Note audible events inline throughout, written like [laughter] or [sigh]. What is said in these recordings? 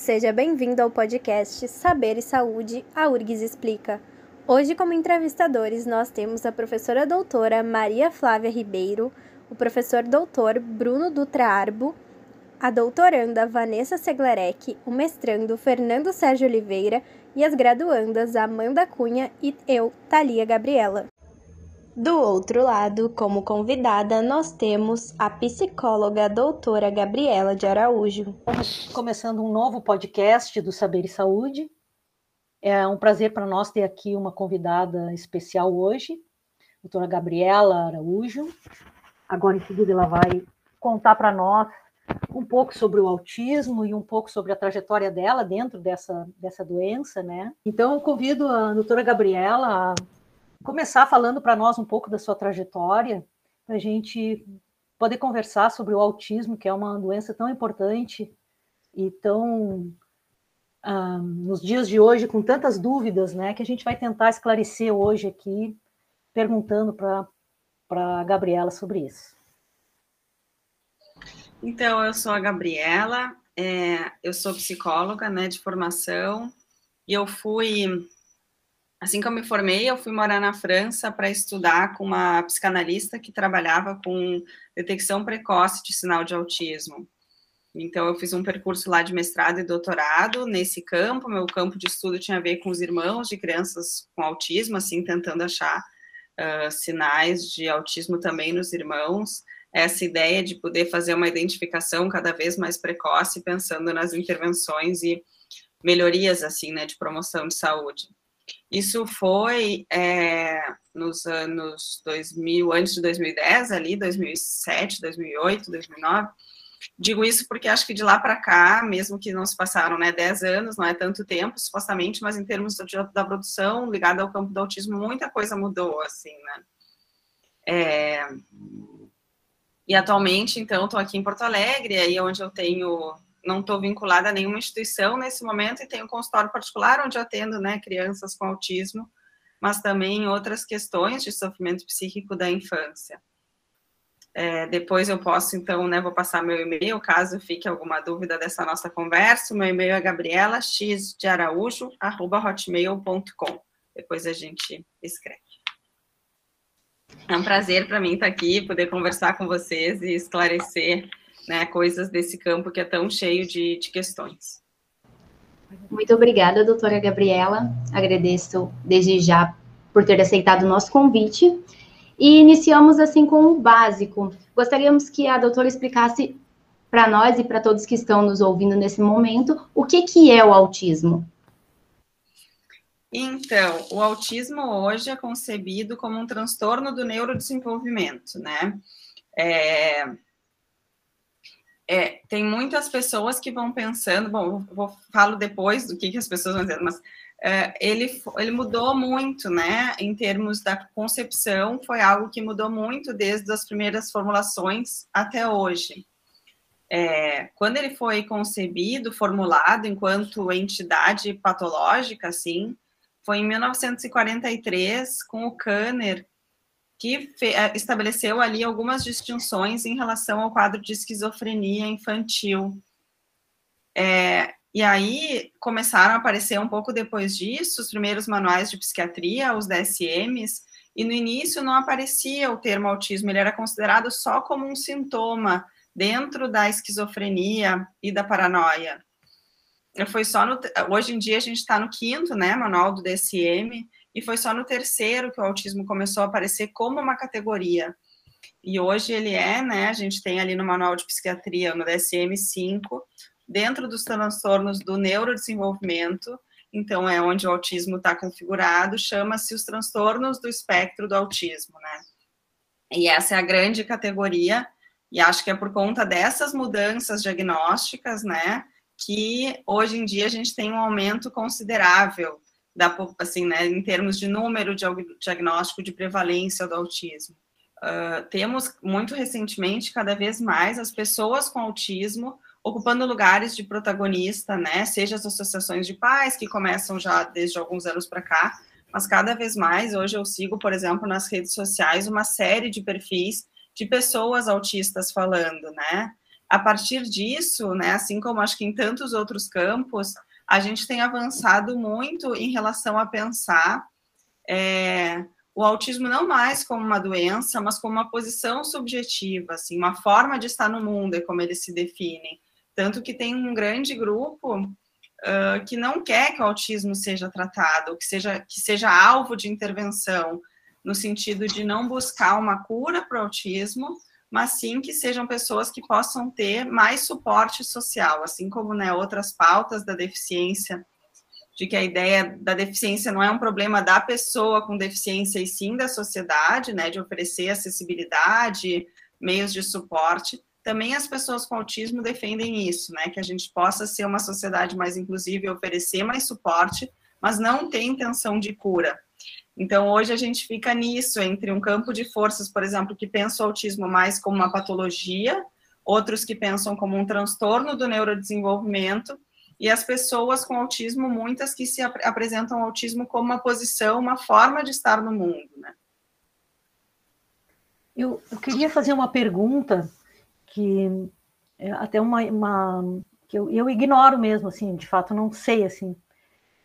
Seja bem-vindo ao podcast Saber e Saúde, a URGS Explica. Hoje, como entrevistadores, nós temos a professora doutora Maria Flávia Ribeiro, o professor doutor Bruno Dutra Arbo, a doutoranda Vanessa Seglarek, o mestrando Fernando Sérgio Oliveira e as graduandas Amanda Cunha e eu, Thalia Gabriela. Do outro lado, como convidada, nós temos a psicóloga doutora Gabriela de Araújo. Estamos começando um novo podcast do Saber e Saúde. É um prazer para nós ter aqui uma convidada especial hoje, doutora Gabriela Araújo. Agora, em seguida, ela vai contar para nós um pouco sobre o autismo e um pouco sobre a trajetória dela dentro dessa, dessa doença, né? Então, eu convido a doutora Gabriela a começar falando para nós um pouco da sua trajetória, para a gente poder conversar sobre o autismo, que é uma doença tão importante e tão ah, nos dias de hoje com tantas dúvidas, né, que a gente vai tentar esclarecer hoje aqui, perguntando para para Gabriela sobre isso. Então, eu sou a Gabriela, é, eu sou psicóloga, né, de formação, e eu fui assim que eu me formei, eu fui morar na França para estudar com uma psicanalista que trabalhava com detecção precoce de sinal de autismo. Então, eu fiz um percurso lá de mestrado e doutorado nesse campo. Meu campo de estudo tinha a ver com os irmãos de crianças com autismo, assim, tentando achar uh, sinais de autismo também nos irmãos. Essa ideia de poder fazer uma identificação cada vez mais precoce, pensando nas intervenções e melhorias, assim, né, de promoção de saúde. Isso foi é, nos anos 2000, antes de 2010, ali, 2007, 2008, 2009. Digo isso porque acho que de lá para cá, mesmo que não se passaram né, 10 anos, não é tanto tempo, supostamente, mas em termos da produção ligada ao campo do autismo, muita coisa mudou, assim, né? É, e atualmente, então, estou aqui em Porto Alegre, aí é onde eu tenho não estou vinculada a nenhuma instituição nesse momento e tenho um consultório particular onde atendo né, crianças com autismo, mas também outras questões de sofrimento psíquico da infância. É, depois eu posso, então, né, vou passar meu e-mail, caso fique alguma dúvida dessa nossa conversa. Meu e-mail é gabriela x de araújo, arroba hotmail.com. Depois a gente escreve. É um prazer para mim estar aqui, poder conversar com vocês e esclarecer né, coisas desse campo que é tão cheio de, de questões. Muito obrigada, doutora Gabriela. Agradeço desde já por ter aceitado o nosso convite. E iniciamos assim com o básico. Gostaríamos que a doutora explicasse para nós e para todos que estão nos ouvindo nesse momento o que, que é o autismo. Então, o autismo hoje é concebido como um transtorno do neurodesenvolvimento, né? É, é, tem muitas pessoas que vão pensando, bom, vou falo depois do que, que as pessoas vão dizer, mas é, ele, ele mudou muito, né, em termos da concepção, foi algo que mudou muito desde as primeiras formulações até hoje. É, quando ele foi concebido, formulado enquanto entidade patológica, assim, foi em 1943, com o Kanner, que eh, estabeleceu ali algumas distinções em relação ao quadro de esquizofrenia infantil. É, e aí começaram a aparecer um pouco depois disso os primeiros manuais de psiquiatria, os DSMs, e no início não aparecia o termo autismo, ele era considerado só como um sintoma dentro da esquizofrenia e da paranoia. Foi só no, hoje em dia a gente está no quinto, né, manual do DSM, e foi só no terceiro que o autismo começou a aparecer como uma categoria. E hoje ele é, né? A gente tem ali no Manual de Psiquiatria, no DSM-5, dentro dos transtornos do neurodesenvolvimento, então é onde o autismo está configurado, chama-se os transtornos do espectro do autismo, né? E essa é a grande categoria, e acho que é por conta dessas mudanças diagnósticas, né, que hoje em dia a gente tem um aumento considerável da, assim, né, em termos de número de diagnóstico de prevalência do autismo. Uh, temos muito recentemente, cada vez mais, as pessoas com autismo ocupando lugares de protagonista, né? Seja as associações de pais, que começam já desde alguns anos para cá, mas cada vez mais, hoje eu sigo, por exemplo, nas redes sociais, uma série de perfis de pessoas autistas falando, né? a partir disso, né, assim como acho que em tantos outros campos, a gente tem avançado muito em relação a pensar é, o autismo não mais como uma doença, mas como uma posição subjetiva, assim, uma forma de estar no mundo, é como eles se definem. Tanto que tem um grande grupo uh, que não quer que o autismo seja tratado, que seja, que seja alvo de intervenção, no sentido de não buscar uma cura para o autismo, mas sim que sejam pessoas que possam ter mais suporte social, assim como né, outras pautas da deficiência, de que a ideia da deficiência não é um problema da pessoa com deficiência e sim da sociedade, né, de oferecer acessibilidade, meios de suporte. Também as pessoas com autismo defendem isso, né, que a gente possa ser uma sociedade mais inclusiva e oferecer mais suporte, mas não tem intenção de cura. Então, hoje a gente fica nisso, entre um campo de forças, por exemplo, que pensa o autismo mais como uma patologia, outros que pensam como um transtorno do neurodesenvolvimento, e as pessoas com autismo, muitas que se ap apresentam autismo como uma posição, uma forma de estar no mundo, né? Eu, eu queria fazer uma pergunta que é até uma, uma que eu, eu ignoro mesmo, assim, de fato não sei, assim,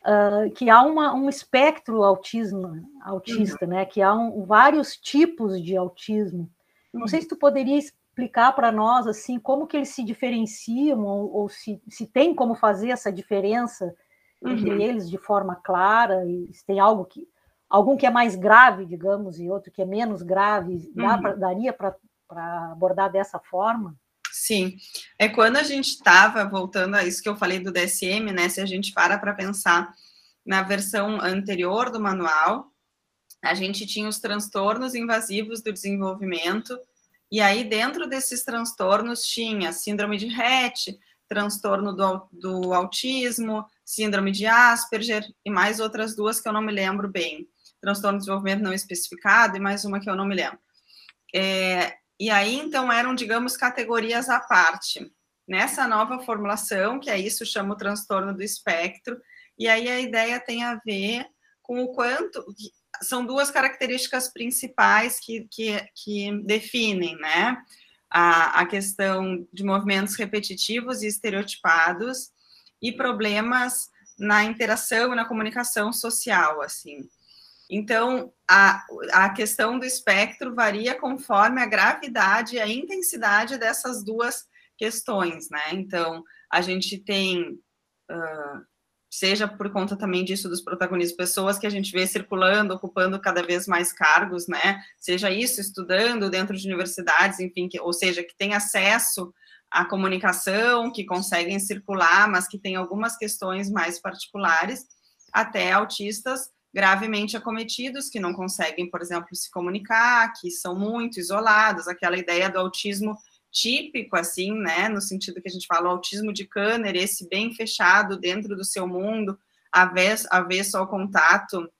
uh, que há uma, um espectro autismo, autista, uhum. né? Que há um, vários tipos de autismo. Não uhum. sei se tu poderia explicar para nós assim como que eles se diferenciam ou, ou, se, se tem como fazer essa diferença uhum. entre eles de forma clara e se tem algo que algum que é mais grave, digamos, e outro que é menos grave, dá pra, daria para abordar dessa forma? Sim, é quando a gente estava, voltando a isso que eu falei do DSM, né? Se a gente para para pensar na versão anterior do manual, a gente tinha os transtornos invasivos do desenvolvimento, e aí dentro desses transtornos tinha síndrome de Rett, transtorno do, do autismo, síndrome de Asperger e mais outras duas que eu não me lembro bem. Transtorno de desenvolvimento não especificado e mais uma que eu não me lembro. É, e aí, então, eram, digamos, categorias à parte. Nessa nova formulação, que é isso, chama o transtorno do espectro, e aí a ideia tem a ver com o quanto. São duas características principais que, que, que definem, né? A, a questão de movimentos repetitivos e estereotipados e problemas na interação e na comunicação social, assim. Então, a, a questão do espectro varia conforme a gravidade e a intensidade dessas duas questões, né? Então, a gente tem, uh, seja por conta também disso dos protagonistas, pessoas que a gente vê circulando, ocupando cada vez mais cargos, né? Seja isso, estudando dentro de universidades, enfim, que, ou seja, que tem acesso à comunicação, que conseguem circular, mas que tem algumas questões mais particulares, até autistas gravemente acometidos, que não conseguem, por exemplo, se comunicar, que são muito isolados, aquela ideia do autismo típico, assim, né, no sentido que a gente fala, o autismo de Kanner, esse bem fechado dentro do seu mundo, avesso ao contato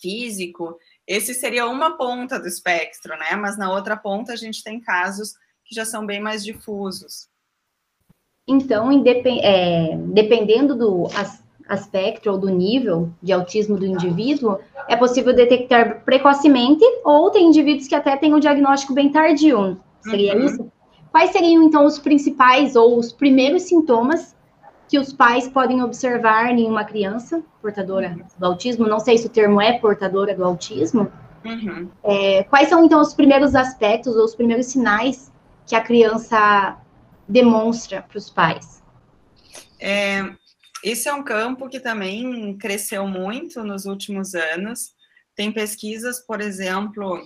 físico, esse seria uma ponta do espectro, né, mas na outra ponta a gente tem casos que já são bem mais difusos. Então, é, dependendo do aspecto ou do nível de autismo do indivíduo, é possível detectar precocemente ou tem indivíduos que até têm o um diagnóstico bem tardio. Seria uhum. isso? Quais seriam, então, os principais ou os primeiros sintomas que os pais podem observar em uma criança portadora do autismo? Não sei se o termo é portadora do autismo. Uhum. É, quais são, então, os primeiros aspectos ou os primeiros sinais que a criança demonstra para os pais? É, esse é um campo que também cresceu muito nos últimos anos. Tem pesquisas, por exemplo,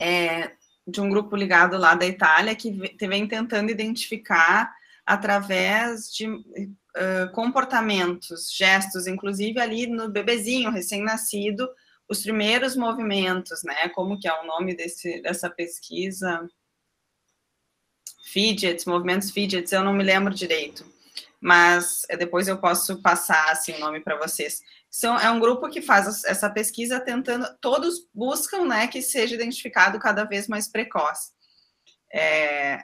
é, de um grupo ligado lá da Itália, que vem tentando identificar através de uh, comportamentos, gestos, inclusive ali no bebezinho recém-nascido, os primeiros movimentos, né? Como que é o nome desse, dessa pesquisa? Fidgets, movimentos fidgets, eu não me lembro direito mas depois eu posso passar assim, o nome para vocês. São, é um grupo que faz essa pesquisa tentando, todos buscam né, que seja identificado cada vez mais precoce. É,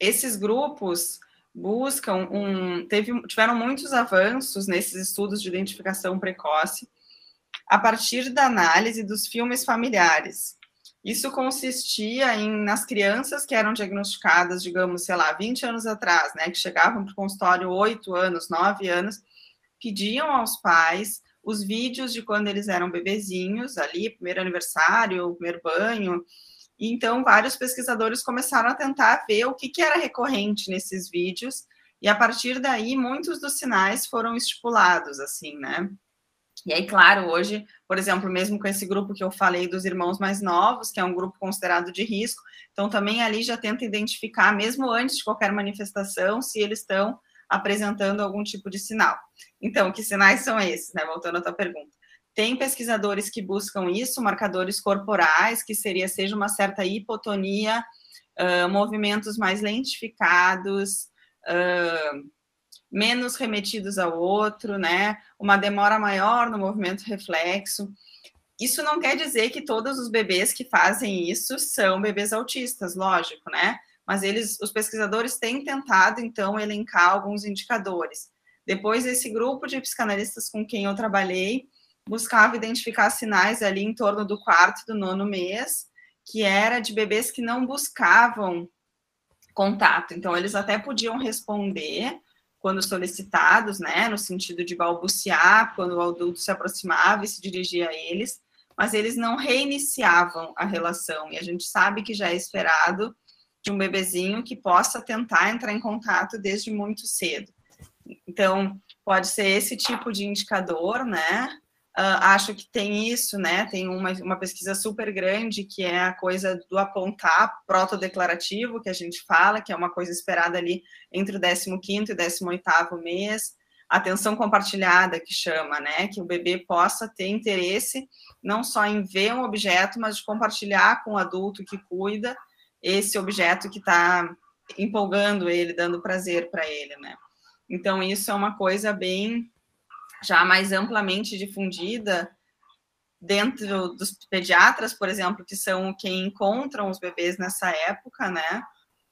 esses grupos buscam um. Teve, tiveram muitos avanços nesses estudos de identificação precoce a partir da análise dos filmes familiares. Isso consistia em nas crianças que eram diagnosticadas, digamos, sei lá, 20 anos atrás, né, que chegavam para o consultório 8 anos, 9 anos, pediam aos pais os vídeos de quando eles eram bebezinhos, ali, primeiro aniversário, primeiro banho. Então, vários pesquisadores começaram a tentar ver o que, que era recorrente nesses vídeos, e a partir daí, muitos dos sinais foram estipulados, assim, né? E aí, claro, hoje, por exemplo, mesmo com esse grupo que eu falei dos irmãos mais novos, que é um grupo considerado de risco, então também ali já tenta identificar, mesmo antes de qualquer manifestação, se eles estão apresentando algum tipo de sinal. Então, que sinais são esses, né? Voltando à tua pergunta. Tem pesquisadores que buscam isso, marcadores corporais, que seria, seja uma certa hipotonia, uh, movimentos mais lentificados, uh, menos remetidos ao outro, né? Uma demora maior no movimento reflexo. Isso não quer dizer que todos os bebês que fazem isso são bebês autistas, lógico, né? Mas eles, os pesquisadores têm tentado então elencar alguns indicadores. Depois esse grupo de psicanalistas com quem eu trabalhei buscava identificar sinais ali em torno do quarto do nono mês, que era de bebês que não buscavam contato. Então eles até podiam responder, quando solicitados, né, no sentido de balbuciar quando o adulto se aproximava e se dirigia a eles, mas eles não reiniciavam a relação. E a gente sabe que já é esperado de um bebezinho que possa tentar entrar em contato desde muito cedo. Então, pode ser esse tipo de indicador, né? Uh, acho que tem isso, né? Tem uma, uma pesquisa super grande que é a coisa do apontar protodeclarativo, que a gente fala, que é uma coisa esperada ali entre o 15 e 18 mês. Atenção compartilhada, que chama, né? Que o bebê possa ter interesse não só em ver um objeto, mas de compartilhar com o adulto que cuida esse objeto que está empolgando ele, dando prazer para ele, né? Então, isso é uma coisa bem já mais amplamente difundida dentro dos pediatras, por exemplo, que são quem encontram os bebês nessa época, né?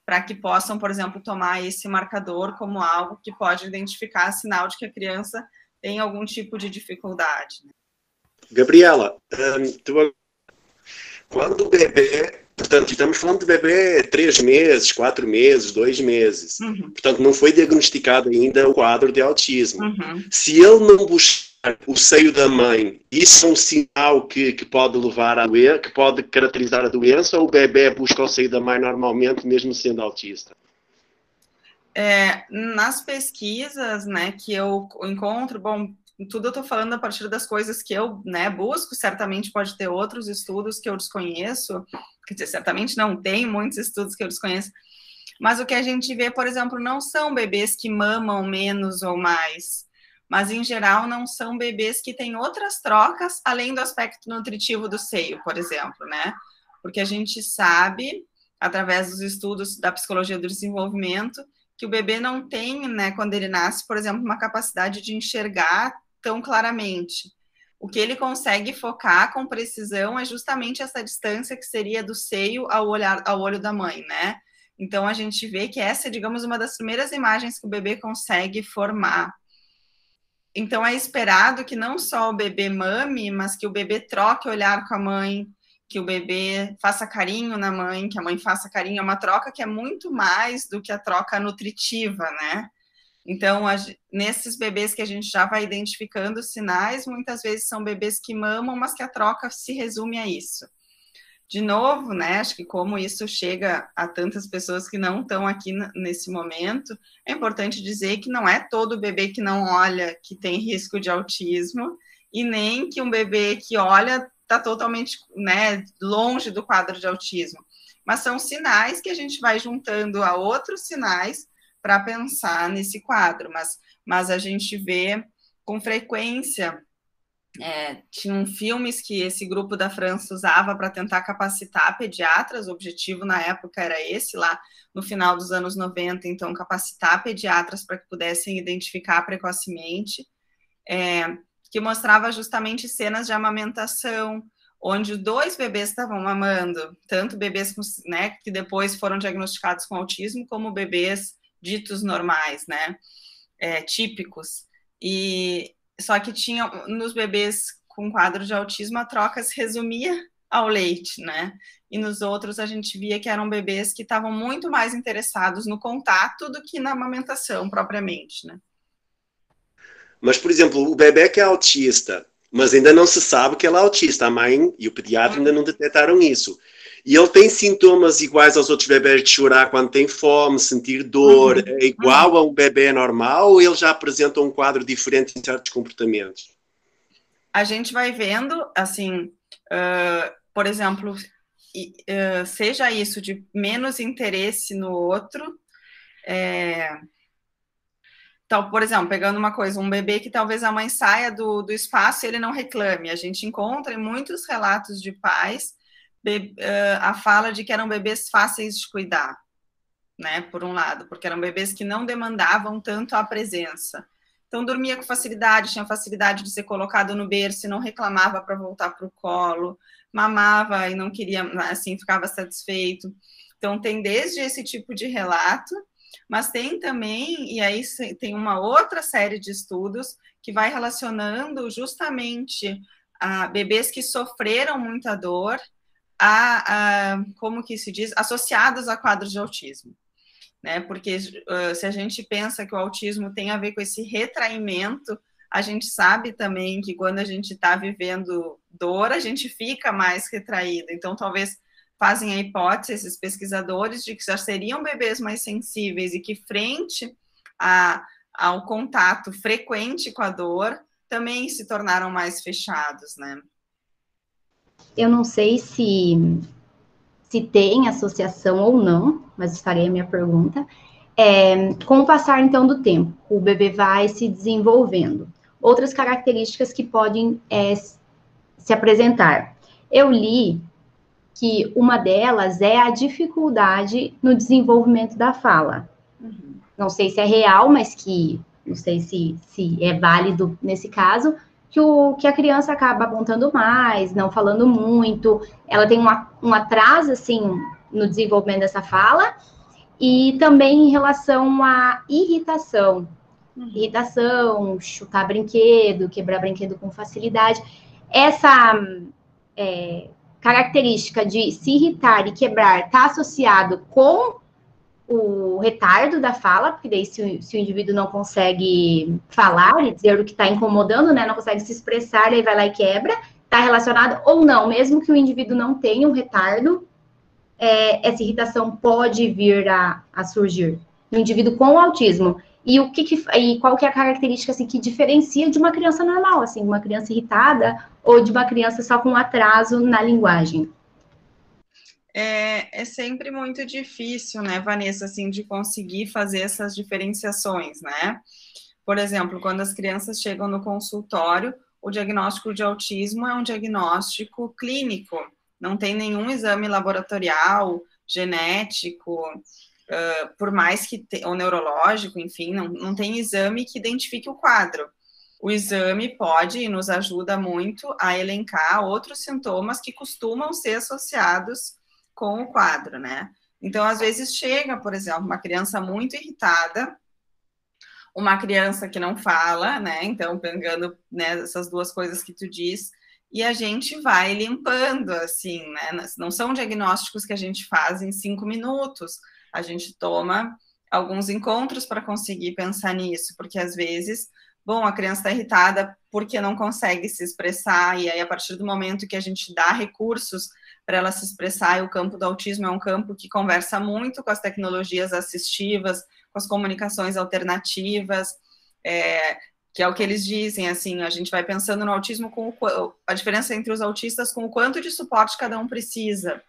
Para que possam, por exemplo, tomar esse marcador como algo que pode identificar sinal de que a criança tem algum tipo de dificuldade. Né? Gabriela, hum, quando o bebê Portanto, estamos falando de bebê três meses, quatro meses, dois meses. Uhum. Portanto, não foi diagnosticado ainda o quadro de autismo. Uhum. Se ele não buscar o seio da mãe, isso é um sinal que, que pode levar a doença, que pode caracterizar a doença, ou o bebê busca o seio da mãe normalmente, mesmo sendo autista? É, nas pesquisas né, que eu encontro, bom, tudo eu estou falando a partir das coisas que eu né, busco, certamente pode ter outros estudos que eu desconheço, quer dizer, certamente não tem muitos estudos que eu desconheço, mas o que a gente vê, por exemplo, não são bebês que mamam menos ou mais, mas em geral não são bebês que têm outras trocas além do aspecto nutritivo do seio, por exemplo, né? Porque a gente sabe, através dos estudos da psicologia do desenvolvimento, que o bebê não tem, né, quando ele nasce, por exemplo, uma capacidade de enxergar tão claramente. O que ele consegue focar com precisão é justamente essa distância que seria do seio ao, olhar, ao olho da mãe, né? Então a gente vê que essa é, digamos, uma das primeiras imagens que o bebê consegue formar. Então é esperado que não só o bebê mame, mas que o bebê troque olhar com a mãe, que o bebê faça carinho na mãe, que a mãe faça carinho. É uma troca que é muito mais do que a troca nutritiva, né? Então, a, nesses bebês que a gente já vai identificando sinais, muitas vezes são bebês que mamam, mas que a troca se resume a isso. De novo, né, acho que como isso chega a tantas pessoas que não estão aqui nesse momento, é importante dizer que não é todo bebê que não olha que tem risco de autismo, e nem que um bebê que olha está totalmente né, longe do quadro de autismo. Mas são sinais que a gente vai juntando a outros sinais para pensar nesse quadro, mas, mas a gente vê com frequência. É, tinham filmes que esse grupo da França usava para tentar capacitar pediatras, o objetivo na época era esse, lá no final dos anos 90, então, capacitar pediatras para que pudessem identificar precocemente, é, que mostrava justamente cenas de amamentação, onde dois bebês estavam mamando, tanto bebês com, né, que depois foram diagnosticados com autismo, como bebês ditos normais, né? É, típicos. E só que tinha nos bebês com quadro de autismo a troca se resumia ao leite, né? E nos outros a gente via que eram bebês que estavam muito mais interessados no contato do que na amamentação propriamente, né? Mas, por exemplo, o bebê que é autista, mas ainda não se sabe que ele é autista, a mãe e o pediatra ainda não detectaram isso. E ele tem sintomas iguais aos outros bebés de chorar quando tem fome, sentir dor, uhum. é igual a um bebê normal ou ele já apresenta um quadro diferente em certos comportamentos? A gente vai vendo, assim, uh, por exemplo, uh, seja isso de menos interesse no outro, é... Então, por exemplo, pegando uma coisa, um bebê que talvez a mãe saia do, do espaço e ele não reclame. A gente encontra em muitos relatos de pais a fala de que eram bebês fáceis de cuidar, né? Por um lado, porque eram bebês que não demandavam tanto a presença. Então, dormia com facilidade, tinha facilidade de ser colocado no berço não reclamava para voltar para o colo, mamava e não queria, assim, ficava satisfeito. Então, tem desde esse tipo de relato, mas tem também, e aí tem uma outra série de estudos que vai relacionando justamente a bebês que sofreram muita dor a, a, como que se diz, associadas a quadros de autismo. Né? Porque uh, se a gente pensa que o autismo tem a ver com esse retraimento, a gente sabe também que quando a gente está vivendo dor, a gente fica mais retraído. Então, talvez fazem a hipótese, esses pesquisadores, de que já seriam bebês mais sensíveis e que, frente a, ao contato frequente com a dor, também se tornaram mais fechados, né? Eu não sei se, se tem associação ou não, mas estarei a minha pergunta. É, com o passar, então, do tempo, o bebê vai se desenvolvendo. Outras características que podem é, se apresentar. Eu li que uma delas é a dificuldade no desenvolvimento da fala. Uhum. Não sei se é real, mas que não sei se, se é válido nesse caso, que, o, que a criança acaba apontando mais, não falando muito, ela tem uma, um atraso, assim, no desenvolvimento dessa fala, e também em relação à irritação. Uhum. Irritação, chutar brinquedo, quebrar brinquedo com facilidade. Essa é, característica de se irritar e quebrar está associado com o retardo da fala, porque daí se o, se o indivíduo não consegue falar e dizer o que está incomodando, né, não consegue se expressar, aí vai lá e quebra, está relacionado ou não, mesmo que o indivíduo não tenha um retardo, é, essa irritação pode vir a, a surgir no indivíduo com autismo. E o que, que, e qual que é a característica assim que diferencia de uma criança normal, assim, uma criança irritada ou de uma criança só com atraso na linguagem? É, é sempre muito difícil, né, Vanessa, assim, de conseguir fazer essas diferenciações, né? Por exemplo, quando as crianças chegam no consultório, o diagnóstico de autismo é um diagnóstico clínico, não tem nenhum exame laboratorial, genético, uh, por mais que, ou neurológico, enfim, não, não tem exame que identifique o quadro. O exame pode e nos ajuda muito a elencar outros sintomas que costumam ser associados com o quadro, né? Então, às vezes chega, por exemplo, uma criança muito irritada, uma criança que não fala, né? Então, pegando né, essas duas coisas que tu diz, e a gente vai limpando, assim, né? Não são diagnósticos que a gente faz em cinco minutos, a gente toma alguns encontros para conseguir pensar nisso, porque às vezes, bom, a criança está irritada porque não consegue se expressar, e aí a partir do momento que a gente dá recursos para ela se expressar, e o campo do autismo é um campo que conversa muito com as tecnologias assistivas, com as comunicações alternativas, é, que é o que eles dizem, assim, a gente vai pensando no autismo com o, a diferença entre os autistas com o quanto de suporte cada um precisa.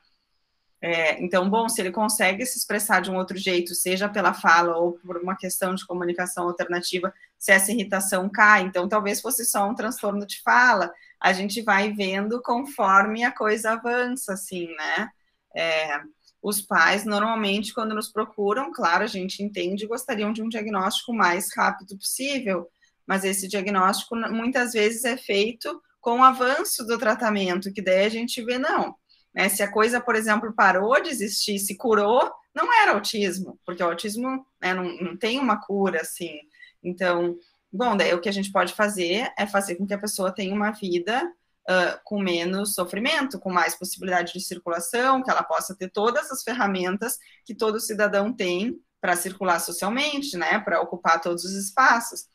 É, então, bom, se ele consegue se expressar de um outro jeito, seja pela fala ou por uma questão de comunicação alternativa, se essa irritação cai, então talvez fosse só um transtorno de fala, a gente vai vendo conforme a coisa avança, assim, né? É, os pais, normalmente, quando nos procuram, claro, a gente entende, gostariam de um diagnóstico mais rápido possível, mas esse diagnóstico muitas vezes é feito com o avanço do tratamento, que daí a gente vê, não. Né? Se a coisa, por exemplo, parou de existir, se curou, não era autismo, porque o autismo né, não, não tem uma cura, assim. Então, Bom, daí o que a gente pode fazer é fazer com que a pessoa tenha uma vida uh, com menos sofrimento, com mais possibilidade de circulação, que ela possa ter todas as ferramentas que todo cidadão tem para circular socialmente, né, para ocupar todos os espaços,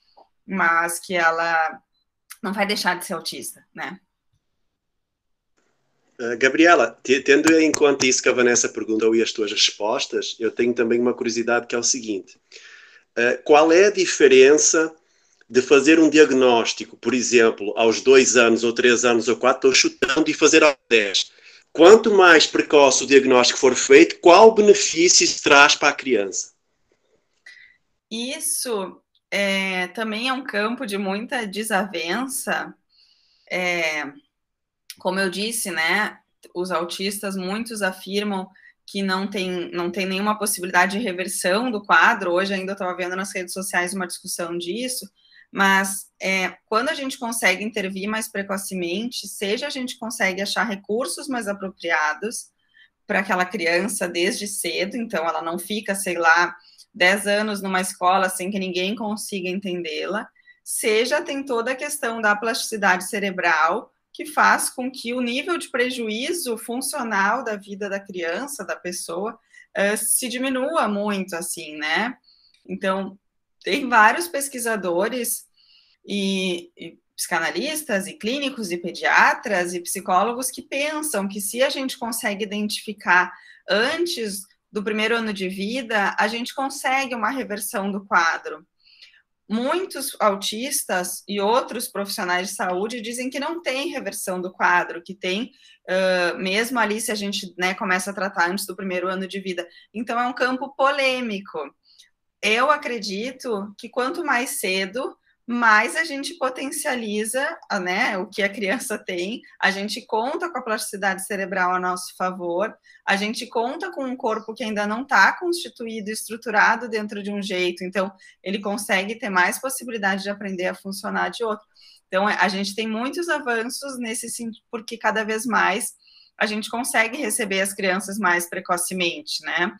mas que ela não vai deixar de ser autista, né? Uh, Gabriela, tendo em conta isso que a Vanessa perguntou e as tuas respostas, eu tenho também uma curiosidade que é o seguinte: uh, qual é a diferença de fazer um diagnóstico, por exemplo, aos dois anos, ou três anos, ou quatro, estou chutando, e fazer aos dez? Quanto mais precoce o diagnóstico for feito, qual benefício traz para a criança? Isso é, também é um campo de muita desavença. É, como eu disse, né, os autistas, muitos afirmam que não tem, não tem nenhuma possibilidade de reversão do quadro. Hoje ainda estava vendo nas redes sociais uma discussão disso, mas é, quando a gente consegue intervir mais precocemente, seja a gente consegue achar recursos mais apropriados para aquela criança desde cedo, então ela não fica, sei lá, 10 anos numa escola sem que ninguém consiga entendê-la, seja tem toda a questão da plasticidade cerebral, que faz com que o nível de prejuízo funcional da vida da criança, da pessoa, uh, se diminua muito, assim, né? Então, tem vários pesquisadores e, e psicanalistas e clínicos e pediatras e psicólogos que pensam que se a gente consegue identificar antes do primeiro ano de vida, a gente consegue uma reversão do quadro. Muitos autistas e outros profissionais de saúde dizem que não tem reversão do quadro, que tem, uh, mesmo ali, se a gente né, começa a tratar antes do primeiro ano de vida. Então, é um campo polêmico. Eu acredito que quanto mais cedo, mais a gente potencializa né, o que a criança [laughs] tem, a gente conta com a plasticidade cerebral a nosso favor, a gente conta com um corpo que ainda não está constituído, estruturado dentro de um jeito, então ele consegue ter mais possibilidade de aprender a funcionar de outro. Então, a gente tem muitos avanços nesse sentido, porque cada vez mais a gente consegue receber as crianças mais precocemente, né?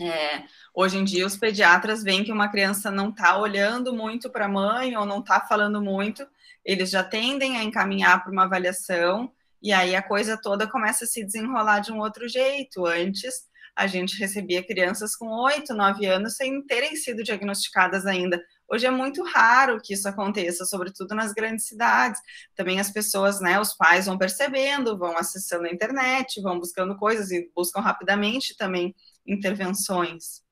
É, hoje em dia, os pediatras veem que uma criança não está olhando muito para a mãe ou não está falando muito, eles já tendem a encaminhar para uma avaliação e aí a coisa toda começa a se desenrolar de um outro jeito. Antes, a gente recebia crianças com 8, 9 anos sem terem sido diagnosticadas ainda. Hoje é muito raro que isso aconteça, sobretudo nas grandes cidades. Também as pessoas, né, os pais vão percebendo, vão acessando a internet, vão buscando coisas e buscam rapidamente também intervenções.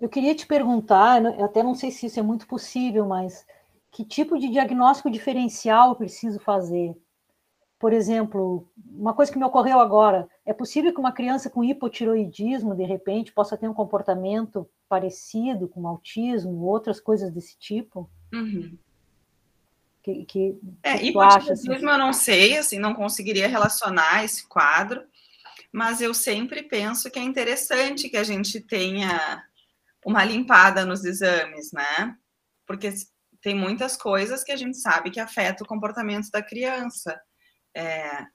Eu queria te perguntar, eu até não sei se isso é muito possível, mas que tipo de diagnóstico diferencial eu preciso fazer? Por exemplo, uma coisa que me ocorreu agora, é possível que uma criança com hipotiroidismo, de repente, possa ter um comportamento parecido com autismo, outras coisas desse tipo? Uhum. Que, que, é, que hipotiroidismo assim? eu não sei, assim, não conseguiria relacionar esse quadro, mas eu sempre penso que é interessante que a gente tenha uma limpada nos exames, né? Porque tem muitas coisas que a gente sabe que afeta o comportamento da criança. É,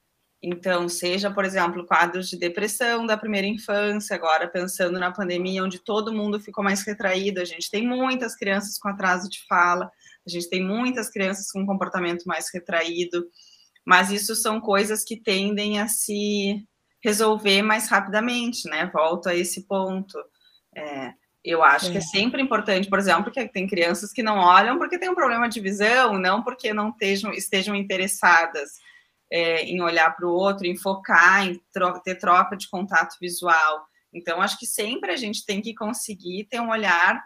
então, seja, por exemplo, quadros de depressão da primeira infância, agora pensando na pandemia, onde todo mundo ficou mais retraído, a gente tem muitas crianças com atraso de fala, a gente tem muitas crianças com comportamento mais retraído, mas isso são coisas que tendem a se resolver mais rapidamente, né? Volto a esse ponto. É, eu acho é. que é sempre importante, por exemplo, que tem crianças que não olham porque tem um problema de visão, não porque não estejam, estejam interessadas é, em olhar para o outro, em focar, em tro ter troca de contato visual. Então, acho que sempre a gente tem que conseguir ter um olhar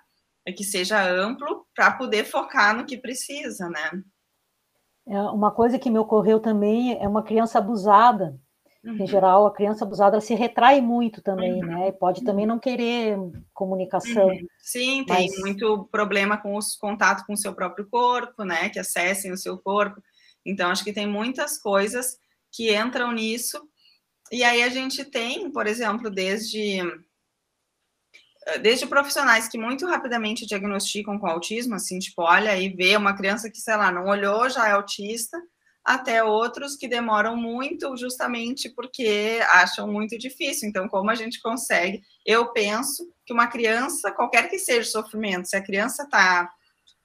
que seja amplo para poder focar no que precisa, né? É, uma coisa que me ocorreu também é uma criança abusada Uhum. Em geral, a criança abusada se retrai muito também, uhum. né? Pode também não querer comunicação. Uhum. Sim, tem mas... muito problema com o contato com o seu próprio corpo, né? Que acessem o seu corpo. Então, acho que tem muitas coisas que entram nisso. E aí a gente tem, por exemplo, desde desde profissionais que muito rapidamente diagnosticam com autismo, assim, tipo, olha e vê uma criança que, sei lá, não olhou, já é autista, até outros que demoram muito, justamente porque acham muito difícil. Então, como a gente consegue? Eu penso que uma criança, qualquer que seja o sofrimento, se a criança está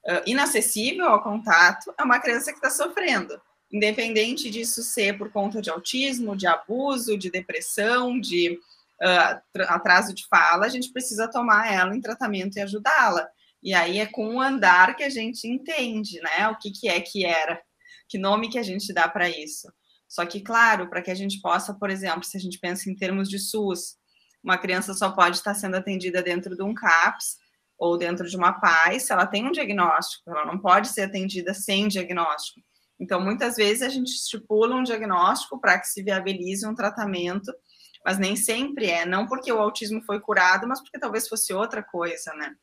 uh, inacessível ao contato, é uma criança que está sofrendo. independente disso ser por conta de autismo, de abuso, de depressão, de uh, atraso de fala, a gente precisa tomar ela em tratamento e ajudá-la. E aí é com o andar que a gente entende, né? O que, que é que era, que nome que a gente dá para isso. Só que, claro, para que a gente possa, por exemplo, se a gente pensa em termos de SUS, uma criança só pode estar sendo atendida dentro de um CAPS ou dentro de uma PAI se ela tem um diagnóstico, ela não pode ser atendida sem diagnóstico. Então, muitas vezes a gente estipula um diagnóstico para que se viabilize um tratamento, mas nem sempre é, não porque o autismo foi curado, mas porque talvez fosse outra coisa, né?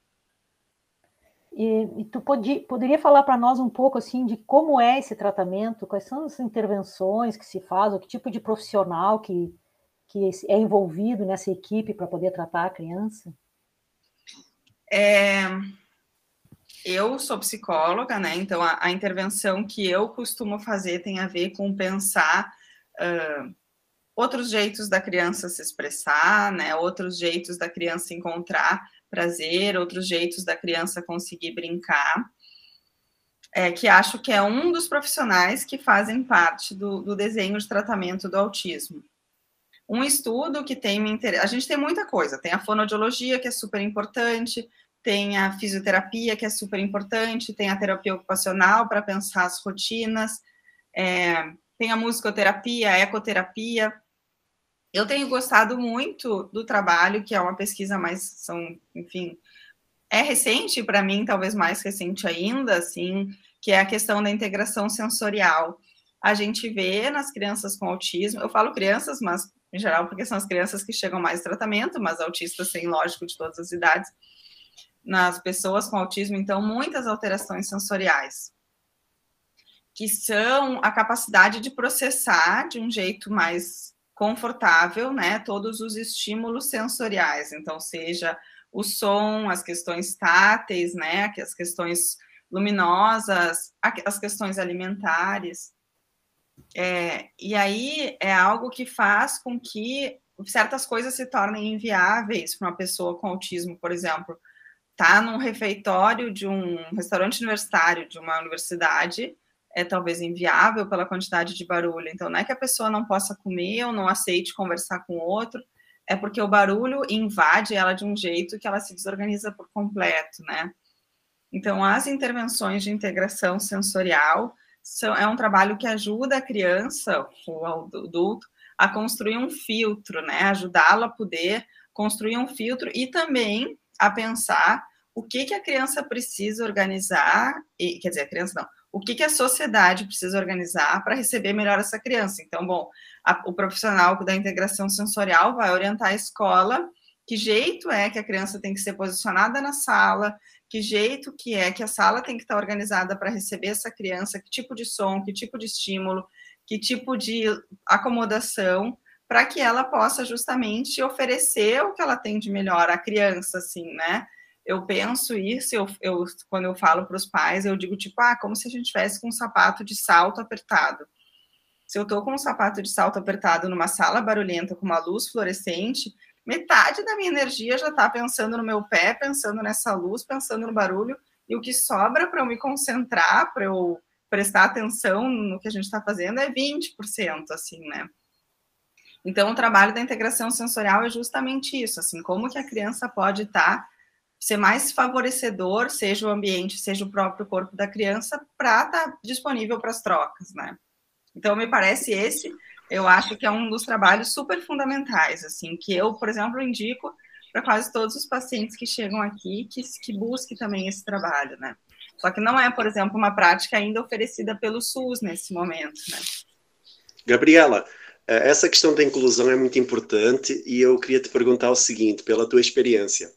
E, e tu podi, poderia falar para nós um pouco assim de como é esse tratamento, quais são as intervenções que se faz, o que tipo de profissional que, que é envolvido nessa equipe para poder tratar a criança? É, eu sou psicóloga, né? Então a, a, intervenção que eu costumo fazer tem a ver com pensar uh, outros jeitos da criança se expressar, né? Outros jeitos da criança encontrar prazer, outros jeitos da criança conseguir brincar. É, que acho que é um dos profissionais que fazem parte do, do desenho de tratamento do autismo. Um estudo que tem me. A gente tem muita coisa, tem a fonoaudiologia, que é super importante, tem a fisioterapia, que é super importante, tem a terapia ocupacional para pensar as rotinas, é, tem a musicoterapia, a ecoterapia. Eu tenho gostado muito do trabalho, que é uma pesquisa mais, são, enfim, é recente para mim, talvez mais recente ainda, assim, que é a questão da integração sensorial. A gente vê nas crianças com autismo, eu falo crianças, mas em geral porque são as crianças que chegam mais tratamento, mas autistas têm, lógico, de todas as idades, nas pessoas com autismo, então, muitas alterações sensoriais, que são a capacidade de processar de um jeito mais confortável, né, todos os estímulos sensoriais, então, seja o som, as questões táteis, né, as questões luminosas, as questões alimentares. É, e aí é algo que faz com que certas coisas se tornem inviáveis para uma pessoa com autismo, por exemplo, tá num refeitório de um restaurante universitário de uma universidade é talvez inviável pela quantidade de barulho. Então, não é que a pessoa não possa comer ou não aceite conversar com outro, é porque o barulho invade ela de um jeito que ela se desorganiza por completo, né? Então, as intervenções de integração sensorial são, é um trabalho que ajuda a criança, o adulto, a construir um filtro, né? Ajudá-la a poder construir um filtro e também a pensar o que, que a criança precisa organizar, e, quer dizer, a criança não, o que, que a sociedade precisa organizar para receber melhor essa criança. Então, bom, a, o profissional da integração sensorial vai orientar a escola que jeito é que a criança tem que ser posicionada na sala, que jeito que é que a sala tem que estar organizada para receber essa criança, que tipo de som, que tipo de estímulo, que tipo de acomodação, para que ela possa justamente oferecer o que ela tem de melhor à criança, assim, né? Eu penso isso, eu, eu quando eu falo para os pais, eu digo tipo, ah, como se a gente tivesse com um sapato de salto apertado. Se eu estou com um sapato de salto apertado numa sala barulhenta com uma luz fluorescente, metade da minha energia já está pensando no meu pé, pensando nessa luz, pensando no barulho, e o que sobra para eu me concentrar, para eu prestar atenção no que a gente está fazendo é 20%, assim, né? Então, o trabalho da integração sensorial é justamente isso, assim, como que a criança pode estar, tá, ser mais favorecedor, seja o ambiente, seja o próprio corpo da criança, para estar tá disponível para as trocas, né? Então, me parece esse, eu acho que é um dos trabalhos super fundamentais, assim, que eu, por exemplo, indico para quase todos os pacientes que chegam aqui, que, que busque também esse trabalho, né? Só que não é, por exemplo, uma prática ainda oferecida pelo SUS nesse momento, né? Gabriela, eh, essa questão da inclusão é muito importante e eu queria te perguntar o seguinte, pela tua experiência.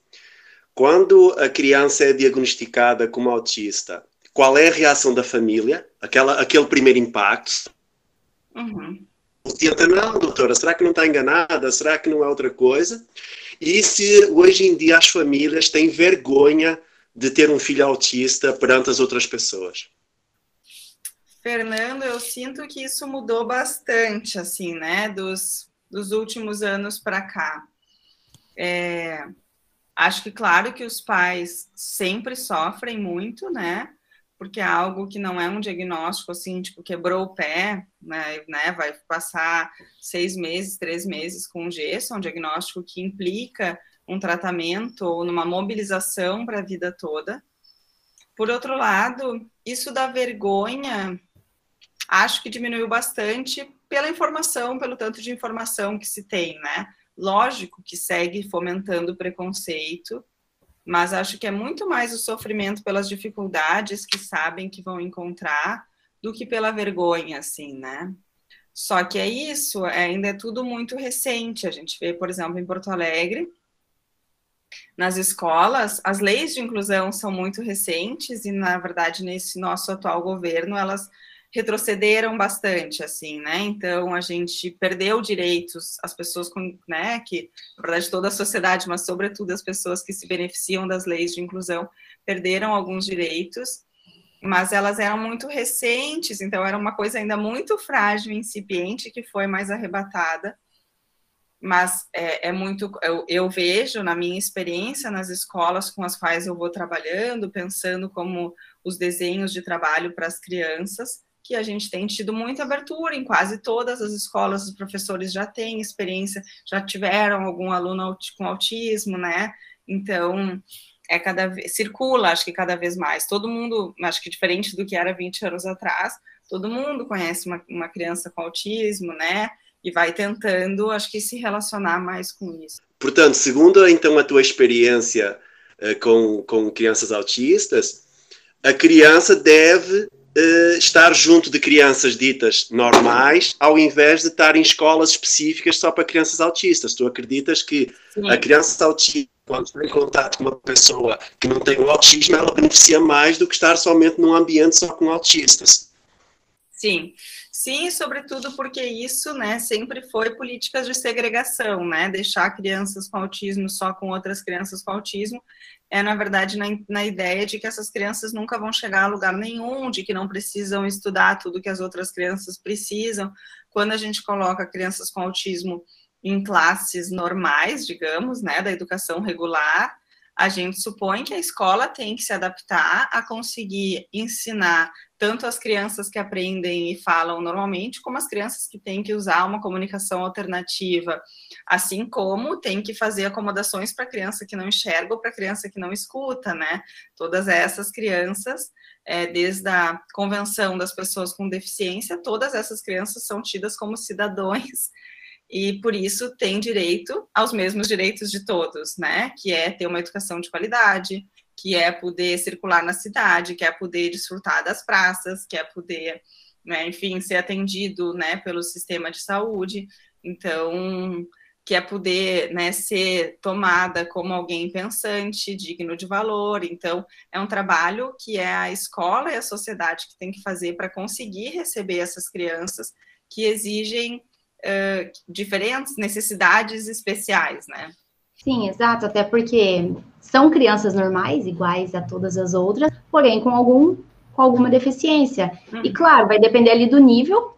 Quando a criança é diagnosticada como autista, qual é a reação da família? Aquela, aquele primeiro impacto? Uhum. Tenta, não, doutora, será que não está enganada? Será que não é outra coisa? E se hoje em dia as famílias têm vergonha de ter um filho autista perante as outras pessoas? Fernando, eu sinto que isso mudou bastante, assim, né, dos, dos últimos anos para cá. É, acho que, claro, que os pais sempre sofrem muito, né, porque é algo que não é um diagnóstico assim, tipo, quebrou o pé, né, né vai passar seis meses, três meses com gesso, é um diagnóstico que implica um tratamento ou numa mobilização para a vida toda. Por outro lado, isso da vergonha, acho que diminuiu bastante pela informação, pelo tanto de informação que se tem, né? Lógico que segue fomentando o preconceito, mas acho que é muito mais o sofrimento pelas dificuldades que sabem que vão encontrar do que pela vergonha, assim, né? Só que é isso, ainda é tudo muito recente. A gente vê, por exemplo, em Porto Alegre, nas escolas, as leis de inclusão são muito recentes e, na verdade, nesse nosso atual governo, elas retrocederam bastante, assim, né? Então a gente perdeu direitos, as pessoas com, né, que na verdade toda a sociedade, mas sobretudo as pessoas que se beneficiam das leis de inclusão, perderam alguns direitos, mas elas eram muito recentes, então era uma coisa ainda muito frágil, incipiente, que foi mais arrebatada. Mas é, é muito, eu, eu vejo na minha experiência nas escolas com as quais eu vou trabalhando, pensando como os desenhos de trabalho para as crianças, que a gente tem tido muita abertura em quase todas as escolas, os professores já têm experiência, já tiveram algum aluno com autismo, né? Então, é cada vez, circula, acho que cada vez mais. Todo mundo, acho que diferente do que era 20 anos atrás, todo mundo conhece uma, uma criança com autismo, né? E vai tentando, acho que, se relacionar mais com isso. Portanto, segundo então a tua experiência uh, com, com crianças autistas, a criança deve uh, estar junto de crianças ditas normais, ao invés de estar em escolas específicas só para crianças autistas. Tu acreditas que Sim. a criança autista, quando está em contato com uma pessoa que não tem o autismo, ela beneficia mais do que estar somente num ambiente só com autistas? Sim. Sim, sobretudo porque isso, né, sempre foi políticas de segregação, né, deixar crianças com autismo só com outras crianças com autismo, é, na verdade, na, na, ideia de que essas crianças nunca vão chegar a lugar nenhum, de que não precisam estudar tudo que as outras crianças precisam. Quando a gente coloca crianças com autismo em classes normais, digamos, né, da educação regular, a gente supõe que a escola tem que se adaptar a conseguir ensinar tanto as crianças que aprendem e falam normalmente, como as crianças que têm que usar uma comunicação alternativa, assim como tem que fazer acomodações para criança que não enxerga ou para criança que não escuta, né? Todas essas crianças, é, desde a convenção das pessoas com deficiência, todas essas crianças são tidas como cidadãos e por isso tem direito aos mesmos direitos de todos, né? Que é ter uma educação de qualidade, que é poder circular na cidade, que é poder desfrutar das praças, que é poder, né, enfim, ser atendido, né, pelo sistema de saúde. Então, que é poder, né, ser tomada como alguém pensante, digno de valor. Então, é um trabalho que é a escola e a sociedade que tem que fazer para conseguir receber essas crianças que exigem uh, diferentes necessidades especiais, né? Sim, exato, até porque são crianças normais, iguais a todas as outras, porém com algum com alguma deficiência. Uhum. E claro, vai depender ali do nível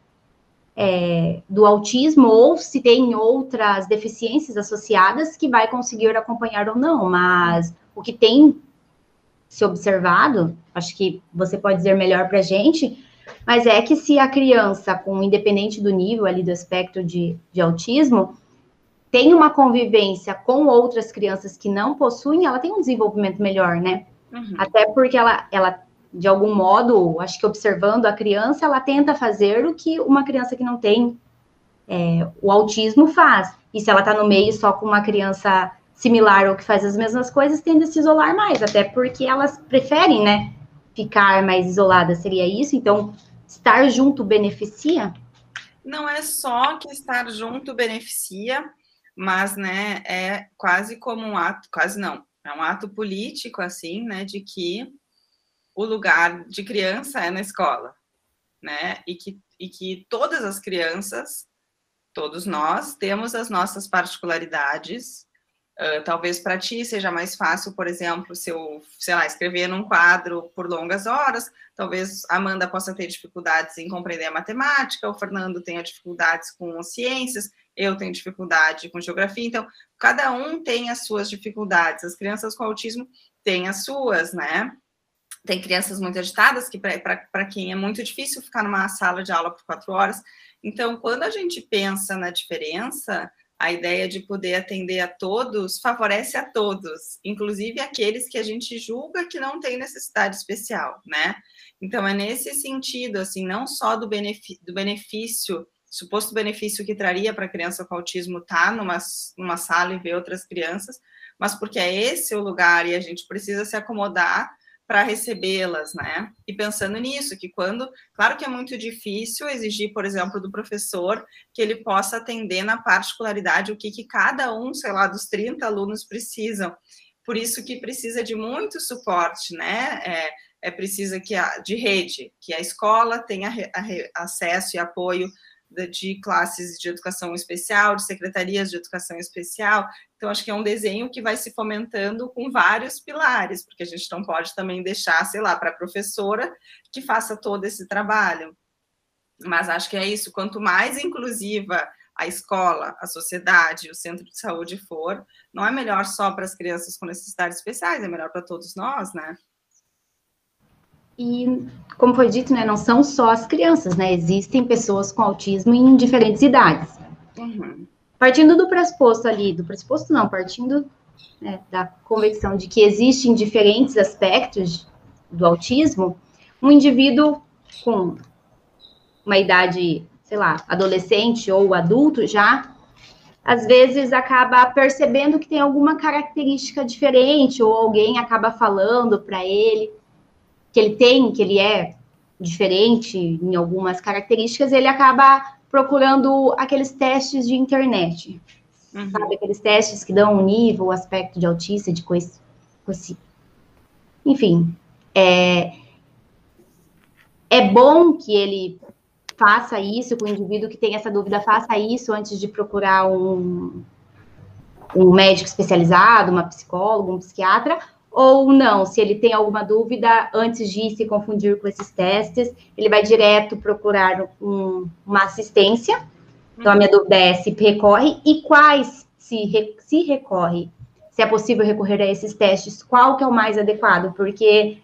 é, do autismo ou se tem outras deficiências associadas que vai conseguir acompanhar ou não. Mas o que tem se observado, acho que você pode dizer melhor para a gente, mas é que se a criança, com independente do nível ali do espectro de, de autismo, tem uma convivência com outras crianças que não possuem, ela tem um desenvolvimento melhor, né? Uhum. Até porque ela, ela, de algum modo, acho que observando a criança, ela tenta fazer o que uma criança que não tem é, o autismo faz. E se ela está no meio só com uma criança similar ou que faz as mesmas coisas, tende a se isolar mais, até porque elas preferem, né? Ficar mais isolada, seria isso? Então, estar junto beneficia? Não é só que estar junto beneficia, mas, né, é quase como um ato, quase não, é um ato político, assim, né, de que o lugar de criança é na escola, né, e que, e que todas as crianças, todos nós, temos as nossas particularidades, Uh, talvez para ti seja mais fácil, por exemplo, se eu, sei lá, escrever num quadro por longas horas, talvez a Amanda possa ter dificuldades em compreender a matemática, o Fernando tenha dificuldades com ciências, eu tenho dificuldade com geografia, então cada um tem as suas dificuldades, as crianças com autismo têm as suas, né? tem crianças muito agitadas, que para quem é muito difícil ficar numa sala de aula por quatro horas. Então, quando a gente pensa na diferença, a ideia de poder atender a todos favorece a todos, inclusive aqueles que a gente julga que não tem necessidade especial, né? Então, é nesse sentido, assim, não só do, benefício, do benefício suposto benefício que traria para a criança com autismo estar tá numa, numa sala e ver outras crianças, mas porque é esse o lugar e a gente precisa se acomodar para recebê-las, né? E pensando nisso, que quando, claro que é muito difícil exigir, por exemplo, do professor que ele possa atender na particularidade o que, que cada um, sei lá, dos 30 alunos precisam. Por isso que precisa de muito suporte, né? É, é precisa que a, de rede, que a escola tenha a, acesso e apoio de classes de educação especial, de secretarias de educação especial. Então, acho que é um desenho que vai se fomentando com vários pilares, porque a gente não pode também deixar, sei lá, para a professora que faça todo esse trabalho. Mas acho que é isso, quanto mais inclusiva a escola, a sociedade, o centro de saúde for, não é melhor só para as crianças com necessidades especiais, é melhor para todos nós, né? E, como foi dito, né, não são só as crianças, né? Existem pessoas com autismo em diferentes idades. Uhum. Partindo do pressuposto ali, do pressuposto não, partindo né, da convicção de que existem diferentes aspectos do autismo, um indivíduo com uma idade, sei lá, adolescente ou adulto já, às vezes acaba percebendo que tem alguma característica diferente, ou alguém acaba falando para ele que ele tem, que ele é diferente em algumas características, ele acaba procurando aqueles testes de internet. Uhum. Sabe, aqueles testes que dão um nível, o aspecto de autista, de coisa, assim. Enfim, é, é bom que ele faça isso, com o indivíduo que tem essa dúvida, faça isso antes de procurar um, um médico especializado, uma psicóloga, um psiquiatra, ou não, se ele tem alguma dúvida, antes de se confundir com esses testes, ele vai direto procurar um, uma assistência. Então, a minha dúvida é se recorre e quais se, se recorre. Se é possível recorrer a esses testes, qual que é o mais adequado? Porque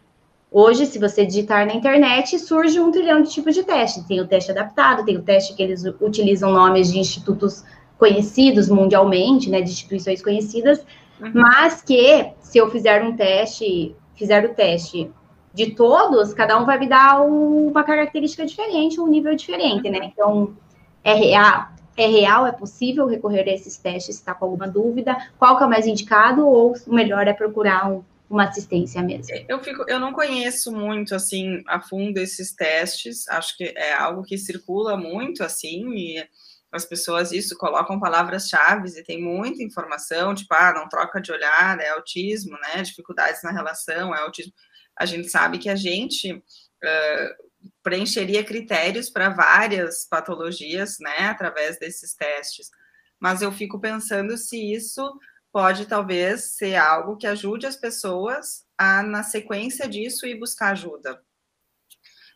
hoje, se você digitar na internet, surge um trilhão de tipos de teste. Tem o teste adaptado, tem o teste que eles utilizam nomes de institutos conhecidos mundialmente, né, de instituições conhecidas, Uhum. Mas que, se eu fizer um teste, fizer o teste de todos, cada um vai me dar uma característica diferente, um nível diferente, né? Uhum. Então, é real, é real, é possível recorrer a esses testes se está com alguma dúvida, qual que é o mais indicado, ou o melhor é procurar um, uma assistência mesmo. Eu, fico, eu não conheço muito, assim, a fundo esses testes, acho que é algo que circula muito, assim, e as pessoas isso colocam palavras-chave e tem muita informação, tipo, ah, não troca de olhar, é autismo, né? Dificuldades na relação, é autismo. A gente sabe que a gente uh, preencheria critérios para várias patologias, né, através desses testes. Mas eu fico pensando se isso pode talvez ser algo que ajude as pessoas a, na sequência disso, ir buscar ajuda.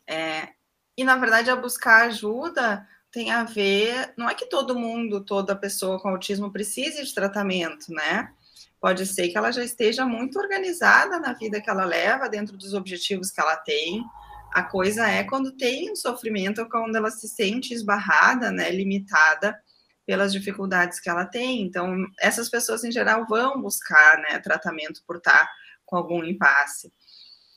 É, e na verdade, a buscar ajuda tem a ver. Não é que todo mundo, toda pessoa com autismo precise de tratamento, né? Pode ser que ela já esteja muito organizada na vida que ela leva, dentro dos objetivos que ela tem. A coisa é quando tem um sofrimento, quando ela se sente esbarrada, né, limitada pelas dificuldades que ela tem. Então, essas pessoas em geral vão buscar, né, tratamento por estar com algum impasse.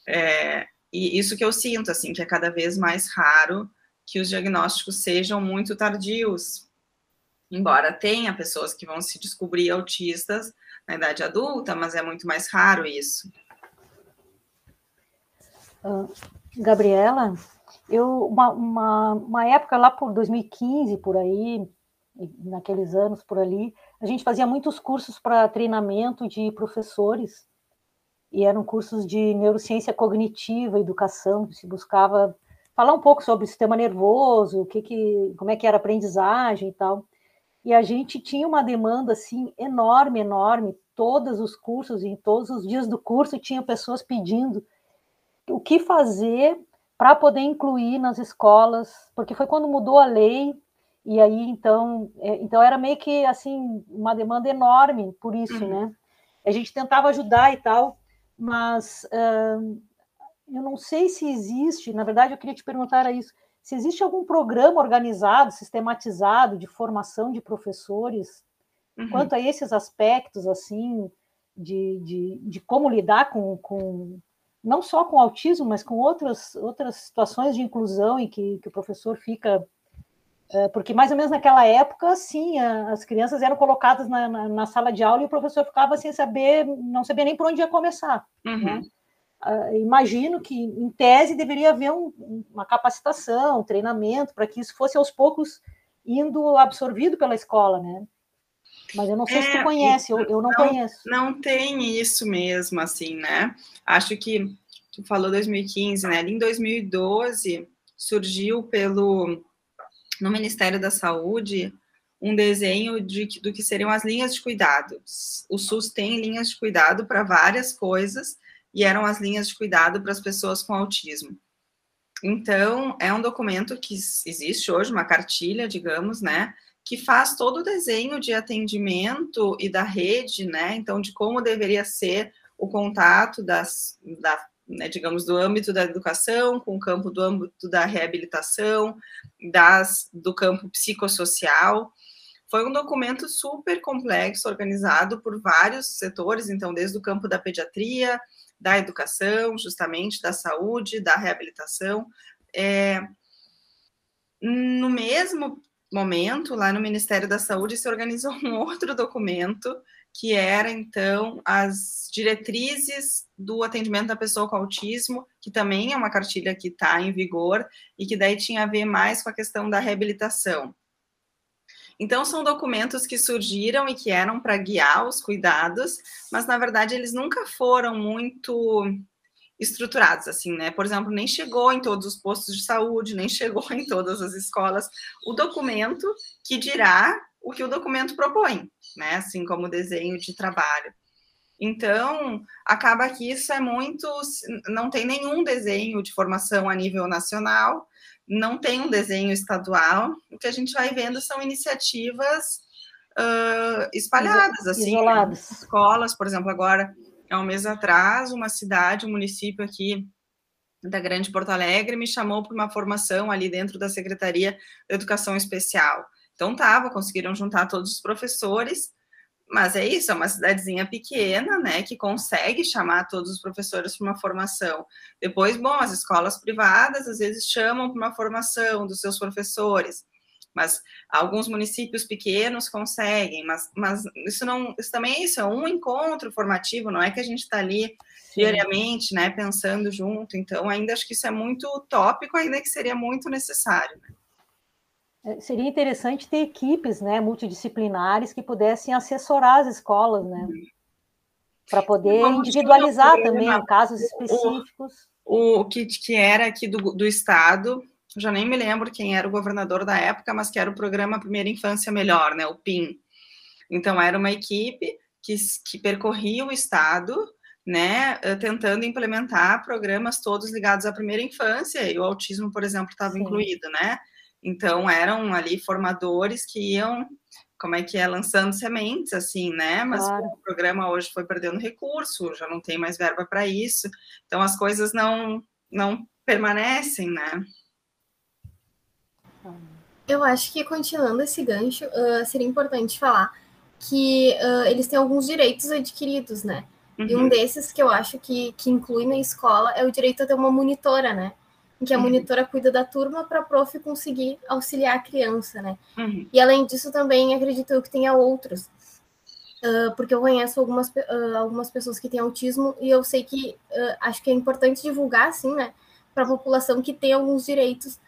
É, e isso que eu sinto, assim, que é cada vez mais raro que os diagnósticos sejam muito tardios, embora tenha pessoas que vão se descobrir autistas na idade adulta, mas é muito mais raro isso. Uh, Gabriela, eu uma, uma, uma, época lá por 2015 por aí, naqueles anos por ali, a gente fazia muitos cursos para treinamento de professores e eram cursos de neurociência cognitiva, educação, se buscava falar um pouco sobre o sistema nervoso, o que, que como é que era a aprendizagem e tal. E a gente tinha uma demanda assim enorme, enorme. Todos os cursos, em todos os dias do curso, tinha pessoas pedindo o que fazer para poder incluir nas escolas, porque foi quando mudou a lei e aí então, é, então era meio que assim uma demanda enorme por isso, uhum. né? A gente tentava ajudar e tal, mas uh, eu não sei se existe, na verdade, eu queria te perguntar isso, se existe algum programa organizado, sistematizado de formação de professores uhum. quanto a esses aspectos, assim, de, de, de como lidar com, com, não só com autismo, mas com outras, outras situações de inclusão em que, que o professor fica é, porque mais ou menos naquela época, sim, as crianças eram colocadas na, na, na, sala de aula e o professor ficava sem saber, não sabia nem por onde ia começar. Uhum. Né? Uh, imagino que, em tese, deveria haver um, uma capacitação, um treinamento, para que isso fosse aos poucos indo absorvido pela escola, né? Mas eu não sei é, se tu é, conhece, eu, eu não, não, conheço. Não tem isso mesmo, assim, né? Acho que tu falou 2015, né? Ali em 2012 surgiu pelo no Ministério da Saúde um desenho de, do que seriam as linhas de cuidado. O SUS tem linhas de cuidado para várias coisas e eram as linhas de cuidado para as pessoas com autismo. Então, é um documento que existe hoje, uma cartilha, digamos, né, que faz todo o desenho de atendimento e da rede, né, então, de como deveria ser o contato das, da né, digamos, do âmbito da educação, com o campo do âmbito da reabilitação, das, do campo psicossocial. Foi um documento super complexo, organizado por vários setores, então, desde o campo da pediatria, da educação, justamente, da saúde, da reabilitação. É, no mesmo momento, lá no Ministério da Saúde, se organizou um [laughs] outro documento que era então as diretrizes do atendimento da pessoa com autismo, que também é uma cartilha que está em vigor e que daí tinha a ver mais com a questão da reabilitação. Então, são documentos que surgiram e que eram para guiar os cuidados, mas na verdade eles nunca foram muito estruturados, assim, né? Por exemplo, nem chegou em todos os postos de saúde, nem chegou em todas as escolas o documento que dirá o que o documento propõe, né? Assim como desenho de trabalho. Então, acaba que isso é muito. Não tem nenhum desenho de formação a nível nacional, não tem um desenho estadual. O que a gente vai vendo são iniciativas uh, espalhadas, assim, isoladas. Escolas, por exemplo, agora, há um mês atrás, uma cidade, um município aqui da Grande Porto Alegre me chamou para uma formação ali dentro da Secretaria de Educação Especial. Então tava, conseguiram juntar todos os professores, mas é isso, é uma cidadezinha pequena, né, que consegue chamar todos os professores para uma formação. Depois, bom, as escolas privadas às vezes chamam para uma formação dos seus professores, mas alguns municípios pequenos conseguem, mas, mas isso não, isso também é isso, é um encontro formativo, não é que a gente está ali diariamente, né, pensando junto, então ainda acho que isso é muito utópico, ainda que seria muito necessário, né? É, seria interessante ter equipes né, multidisciplinares que pudessem assessorar as escolas, né? Para poder individualizar também casos específicos. O, o que, que era aqui do, do Estado, já nem me lembro quem era o governador da época, mas que era o programa Primeira Infância Melhor, né? O PIM. Então, era uma equipe que, que percorria o Estado, né, eh, tentando implementar programas todos ligados à primeira infância, e o autismo, por exemplo, estava incluído, né? Então, eram ali formadores que iam, como é que é, lançando sementes, assim, né? Mas claro. o programa hoje foi perdendo recurso, já não tem mais verba para isso. Então, as coisas não, não permanecem, né? Eu acho que, continuando esse gancho, uh, seria importante falar que uh, eles têm alguns direitos adquiridos, né? Uhum. E um uhum. desses que eu acho que, que inclui na escola é o direito a ter uma monitora, né? Em que a uhum. monitora cuida da turma para a prof conseguir auxiliar a criança, né? Uhum. E além disso, também acredito eu que tenha outros, uh, porque eu conheço algumas, uh, algumas pessoas que têm autismo e eu sei que uh, acho que é importante divulgar, assim, né, para a população que tem alguns direitos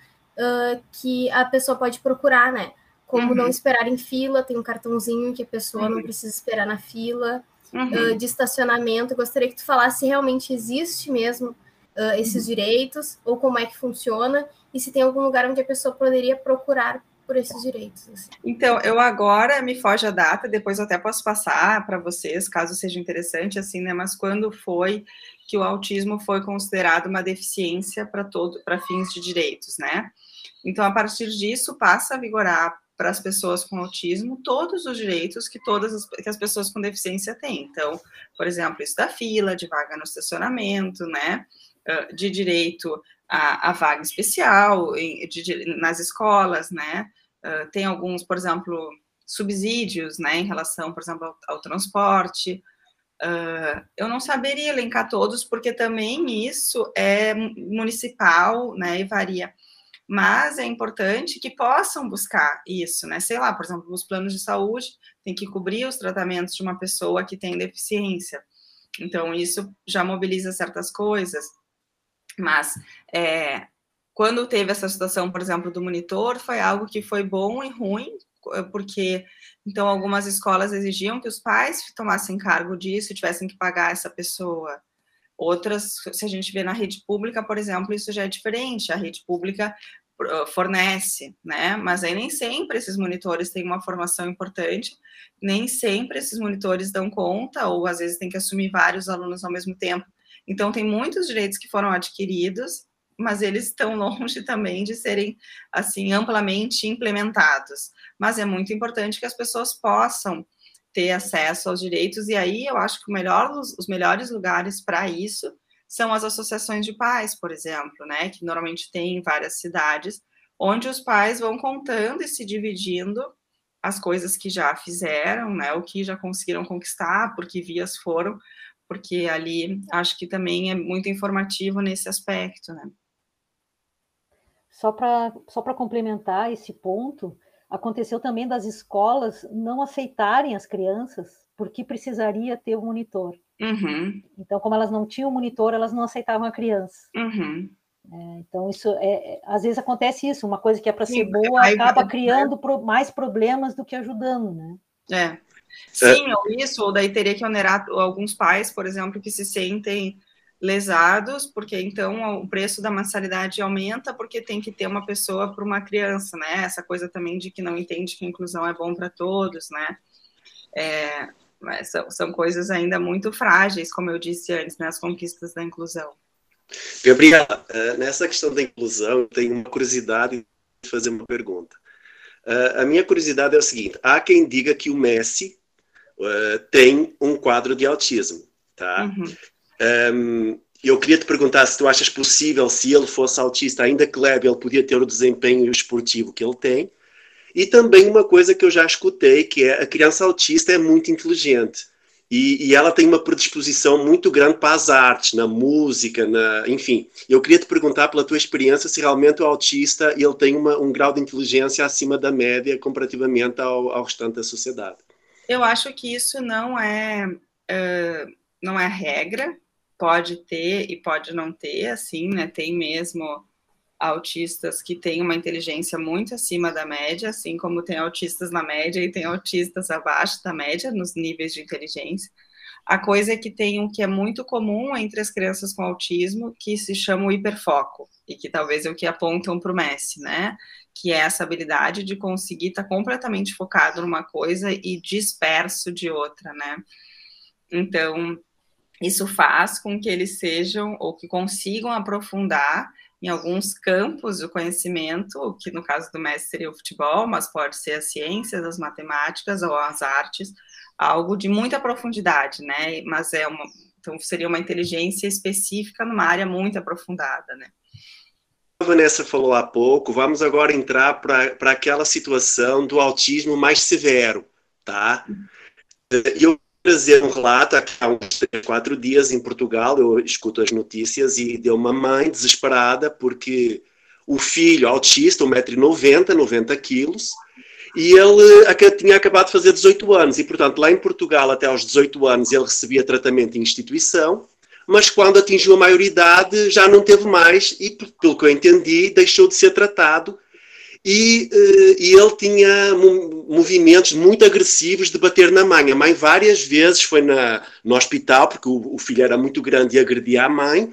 que a pessoa pode procurar, né? Como uhum. não esperar em fila, tem um cartãozinho que a pessoa uhum. não precisa esperar na fila, uhum. de estacionamento. Eu gostaria que tu falasse se realmente existe mesmo uh, esses uhum. direitos, ou como é que funciona, e se tem algum lugar onde a pessoa poderia procurar por esses direitos. Assim. Então, eu agora me foge a data, depois eu até posso passar para vocês, caso seja interessante, assim, né? Mas quando foi que o autismo foi considerado uma deficiência para todo, para fins de direitos, né? Então, a partir disso, passa a vigorar para as pessoas com autismo todos os direitos que todas as, que as pessoas com deficiência têm. Então, por exemplo, isso da fila, de vaga no estacionamento, né? Uh, de direito à vaga especial em, de, nas escolas, né? Uh, tem alguns, por exemplo, subsídios, né, em relação, por exemplo, ao, ao transporte. Uh, eu não saberia elencar todos, porque também isso é municipal, né, e varia. Mas é importante que possam buscar isso, né? Sei lá, por exemplo, os planos de saúde têm que cobrir os tratamentos de uma pessoa que tem deficiência. Então, isso já mobiliza certas coisas. Mas é, quando teve essa situação, por exemplo, do monitor, foi algo que foi bom e ruim, porque então algumas escolas exigiam que os pais tomassem cargo disso, tivessem que pagar essa pessoa. Outras, se a gente vê na rede pública, por exemplo, isso já é diferente. A rede pública fornece, né? Mas aí nem sempre esses monitores têm uma formação importante, nem sempre esses monitores dão conta, ou às vezes tem que assumir vários alunos ao mesmo tempo. Então, tem muitos direitos que foram adquiridos, mas eles estão [laughs] longe também de serem, assim, amplamente implementados. Mas é muito importante que as pessoas possam ter acesso aos direitos, e aí eu acho que melhor, os melhores lugares para isso são as associações de pais, por exemplo, né, que normalmente tem em várias cidades, onde os pais vão contando e se dividindo as coisas que já fizeram, né, o que já conseguiram conquistar, por que vias foram, porque ali acho que também é muito informativo nesse aspecto, né. Só para só complementar esse ponto, aconteceu também das escolas não aceitarem as crianças porque precisaria ter um monitor. Uhum. Então, como elas não tinham monitor, elas não aceitavam a criança. Uhum. É, então, isso é, é às vezes acontece isso, uma coisa que é para ser boa acaba criando pro, mais problemas do que ajudando, né? É. Sim, ou isso, ou daí teria que onerar alguns pais, por exemplo, que se sentem lesados, porque então o preço da mensalidade aumenta porque tem que ter uma pessoa para uma criança, né? Essa coisa também de que não entende que a inclusão é bom para todos, né? É, mas são, são coisas ainda muito frágeis, como eu disse antes, nas né, conquistas da inclusão. Gabriela, eh, nessa questão da inclusão, tenho uma curiosidade de fazer uma pergunta. Eh, a minha curiosidade é o seguinte: há quem diga que o Messi eh, tem um quadro de autismo, tá? Uhum. Um, eu queria te perguntar se tu achas possível, se ele fosse autista, ainda que leve, ele podia ter o desempenho esportivo que ele tem, e também uma coisa que eu já escutei, que é a criança autista é muito inteligente. E, e, ela tem uma predisposição muito grande para as artes, na música, na, enfim. Eu queria te perguntar pela tua experiência se realmente o autista ele tem uma, um grau de inteligência acima da média comparativamente ao, ao restante da sociedade. Eu acho que isso não é uh, não é regra. Pode ter e pode não ter, assim, né? Tem mesmo autistas que têm uma inteligência muito acima da média, assim como tem autistas na média e tem autistas abaixo da média nos níveis de inteligência. A coisa é que tem um que é muito comum entre as crianças com autismo, que se chama o hiperfoco, e que talvez é o que apontam para o Messi, né? Que é essa habilidade de conseguir estar tá completamente focado numa coisa e disperso de outra, né? Então, isso faz com que eles sejam ou que consigam aprofundar em alguns campos do conhecimento, que no caso do mestre seria o futebol, mas pode ser as ciências, as matemáticas ou as artes, algo de muita profundidade, né? Mas é uma, então seria uma inteligência específica numa área muito aprofundada, né? A Vanessa falou há pouco, vamos agora entrar para aquela situação do autismo mais severo, tá? Eu trazer um relato há uns quatro dias em Portugal, eu escuto as notícias e deu uma mãe desesperada porque o filho autista, 1,90m, 90 quilos, e ele tinha acabado de fazer 18 anos, e portanto lá em Portugal até aos 18 anos ele recebia tratamento em instituição, mas quando atingiu a maioridade já não teve mais e, pelo que eu entendi, deixou de ser tratado e, uh, e ele tinha movimentos muito agressivos de bater na mãe. A mãe várias vezes foi na, no hospital, porque o, o filho era muito grande e agredia a mãe,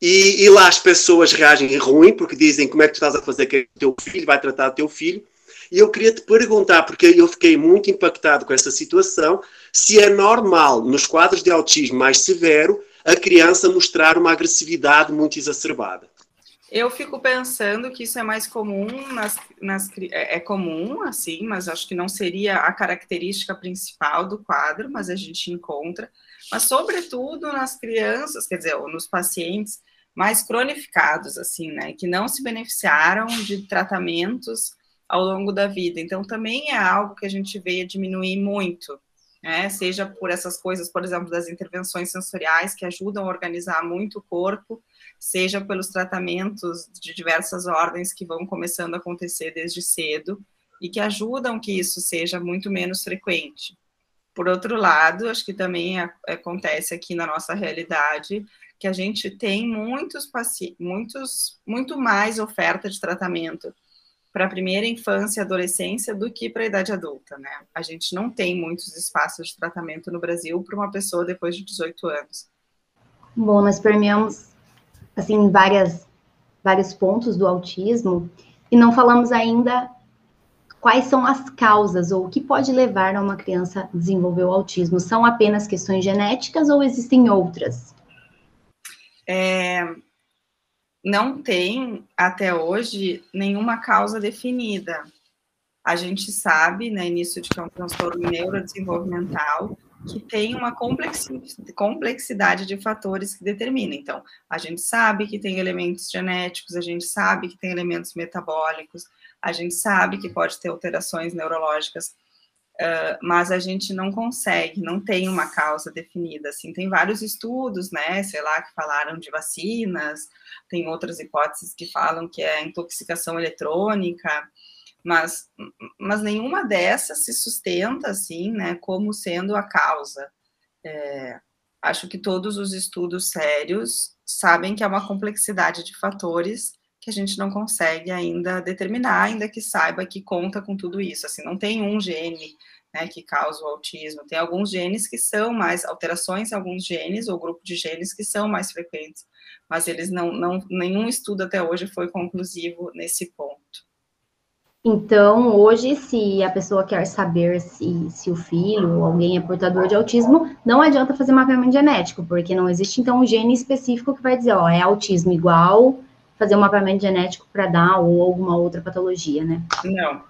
e, e, lá as pessoas reagem ruim, porque dizem como é que tu estás a fazer com o teu filho, vai tratar o teu filho. E eu queria te perguntar, porque eu fiquei muito impactado com essa situação, se é normal, nos quadros de autismo mais severo, a criança mostrar uma agressividade muito exacerbada. Eu fico pensando que isso é mais comum nas, nas é, é comum, assim, mas acho que não seria a característica principal do quadro, mas a gente encontra. Mas sobretudo nas crianças, quer dizer, ou nos pacientes mais cronificados, assim, né, que não se beneficiaram de tratamentos ao longo da vida. Então, também é algo que a gente veio diminuir muito, né, seja por essas coisas, por exemplo, das intervenções sensoriais que ajudam a organizar muito o corpo, seja pelos tratamentos de diversas ordens que vão começando a acontecer desde cedo e que ajudam que isso seja muito menos frequente. Por outro lado, acho que também acontece aqui na nossa realidade que a gente tem muitos muitos, muito mais oferta de tratamento para a primeira infância e adolescência do que para a idade adulta, né? A gente não tem muitos espaços de tratamento no Brasil para uma pessoa depois de 18 anos. Bom, nós permeamos assim várias vários pontos do autismo e não falamos ainda quais são as causas ou o que pode levar a uma criança a desenvolver o autismo? São apenas questões genéticas ou existem outras? É, não tem, até hoje, nenhuma causa definida. A gente sabe, né, início de que é um transtorno neurodesenvolvimental, que tem uma complexidade de fatores que determina. Então, a gente sabe que tem elementos genéticos, a gente sabe que tem elementos metabólicos, a gente sabe que pode ter alterações neurológicas, uh, mas a gente não consegue, não tem uma causa definida. Assim, tem vários estudos, né, sei lá, que falaram de vacinas, tem outras hipóteses que falam que é intoxicação eletrônica, mas, mas nenhuma dessas se sustenta, assim, né, como sendo a causa. É, acho que todos os estudos sérios sabem que é uma complexidade de fatores que a gente não consegue ainda determinar, ainda que saiba que conta com tudo isso. Assim, não tem um gene né, que causa o autismo, tem alguns genes que são mais alterações alguns genes ou grupo de genes que são mais frequentes, mas eles não, não nenhum estudo até hoje foi conclusivo nesse ponto. Então, hoje, se a pessoa quer saber se, se o filho ou alguém é portador de autismo, não adianta fazer mapeamento genético, porque não existe, então, um gene específico que vai dizer, ó, é autismo igual fazer um mapeamento genético para dar ou alguma outra patologia, né? Não.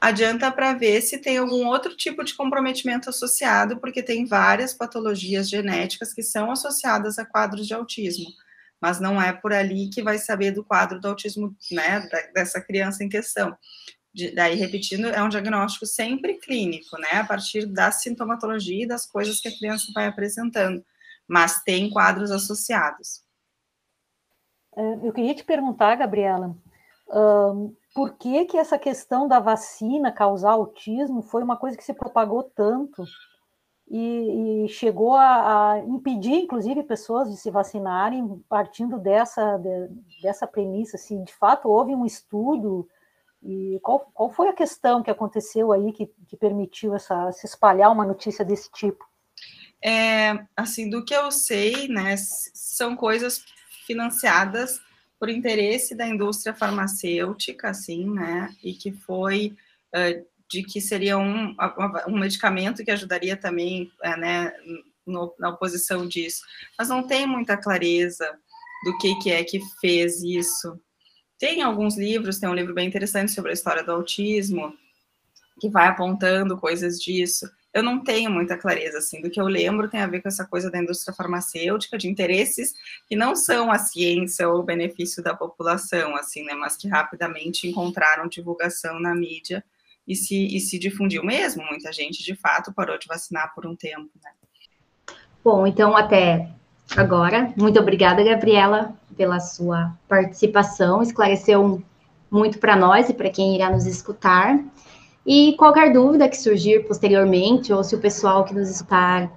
Adianta para ver se tem algum outro tipo de comprometimento associado, porque tem várias patologias genéticas que são associadas a quadros de autismo, mas não é por ali que vai saber do quadro do autismo, né, dessa criança em questão. De, daí, repetindo, é um diagnóstico sempre clínico, né, a partir da sintomatologia e das coisas que a criança vai apresentando, mas tem quadros associados. É, eu queria te perguntar, Gabriela, por que que essa questão da vacina causar autismo foi uma coisa que se propagou tanto e, e chegou a, a, impedir, inclusive, pessoas de se vacinarem partindo dessa, de, dessa premissa, assim, de fato houve um estudo e qual, qual foi a questão que aconteceu aí que, que permitiu essa, se espalhar uma notícia desse tipo? É, assim, do que eu sei, né, são coisas financiadas por interesse da indústria farmacêutica, assim, né, e que foi uh, de que seria um, um medicamento que ajudaria também, uh, né, no, na oposição disso, mas não tem muita clareza do que, que é que fez isso. Tem alguns livros, tem um livro bem interessante sobre a história do autismo, que vai apontando coisas disso, eu não tenho muita clareza, assim, do que eu lembro tem a ver com essa coisa da indústria farmacêutica, de interesses que não são a ciência ou o benefício da população, assim, né, mas que rapidamente encontraram divulgação na mídia e se, e se difundiu mesmo, muita gente, de fato, parou de vacinar por um tempo, né. Bom, então, até agora, muito obrigada, Gabriela, pela sua participação, esclareceu muito para nós e para quem irá nos escutar, e qualquer dúvida que surgir posteriormente, ou se o pessoal que nos escutar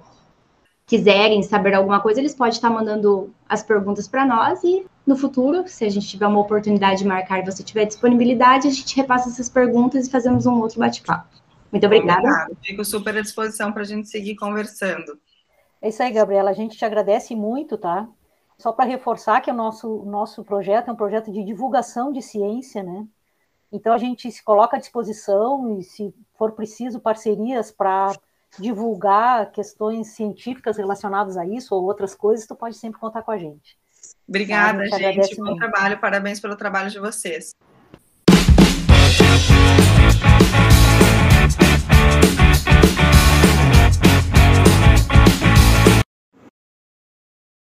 quiserem saber alguma coisa, eles podem estar mandando as perguntas para nós e no futuro, se a gente tiver uma oportunidade de marcar e você tiver disponibilidade, a gente repassa essas perguntas e fazemos um outro bate-papo. Muito obrigada. Obrigado. Fico super à disposição para a gente seguir conversando. É isso aí, Gabriela. A gente te agradece muito, tá? Só para reforçar que o nosso, nosso projeto é um projeto de divulgação de ciência, né? Então a gente se coloca à disposição e, se for preciso, parcerias para divulgar questões científicas relacionadas a isso ou outras coisas, tu pode sempre contar com a gente. Obrigada, a gente. gente. Bom trabalho, parabéns pelo trabalho de vocês.